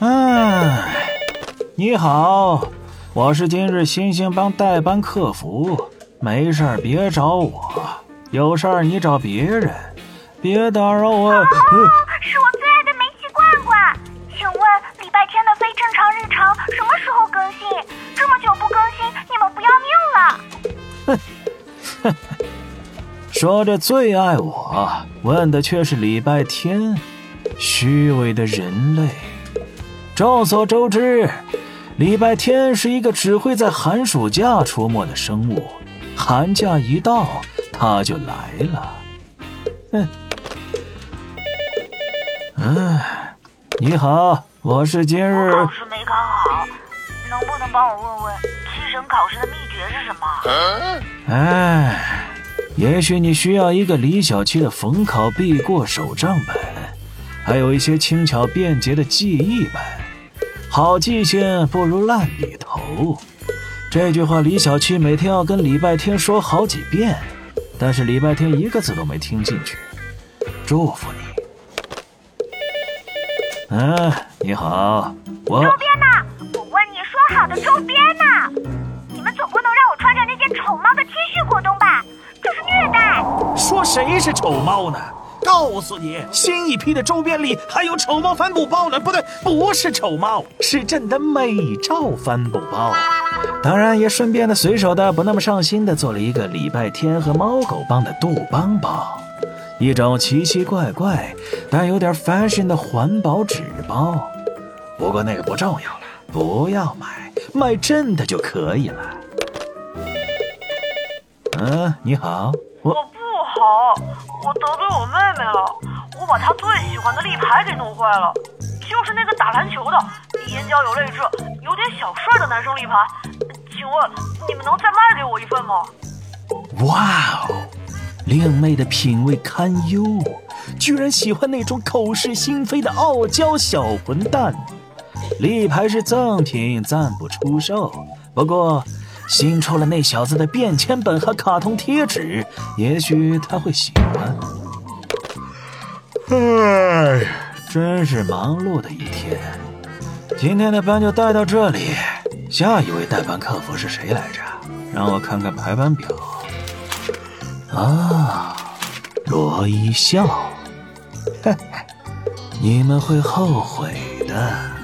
哎，你好，我是今日星星帮代班客服，没事儿别找我，有事儿你找别人，别打扰我。哦，是我最爱的煤气罐罐，请问礼拜天的非正常日常什么时候更新？这么久不更新，你们不要命了？哼哼，说着最爱我，问的却是礼拜天，虚伪的人类。众所周知，礼拜天是一个只会在寒暑假出没的生物。寒假一到，它就来了。嗯，嗯，你好，我是今日考试没考好，能不能帮我问问七省考试的秘诀是什么？哎，也许你需要一个李小七的逢考必过手账本，还有一些轻巧便捷的记忆本。好记性不如烂笔头，这句话李小七每天要跟礼拜天说好几遍，但是礼拜天一个字都没听进去。祝福你。嗯，你好，我周边呢？我问你说好的周边呢？你们总不能让我穿着那件丑猫的 T 恤过冬吧？这是虐待！说谁是丑猫呢？告诉你，新一批的周边里还有丑猫帆布包呢。不对，不是丑猫，是朕的美照帆布包。当然，也顺便的随手的不那么上心的做了一个礼拜天和猫狗帮的杜邦包，一种奇奇怪怪但有点 fashion 的环保纸包。不过那个不重要了，不要买，买朕的就可以了。嗯，你好，我好，我得罪我妹妹了，我把她最喜欢的立牌给弄坏了，就是那个打篮球的，眼角有泪痣，有点小帅的男生立牌，请问你们能再卖给我一份吗？哇哦，令妹的品味堪忧，居然喜欢那种口是心非的傲娇小混蛋。立牌是赠品，暂不出售，不过。新出了那小子的便签本和卡通贴纸，也许他会喜欢。哎，真是忙碌的一天。今天的班就带到这里。下一位代班客服是谁来着？让我看看排班表。啊，罗一笑。你们会后悔的。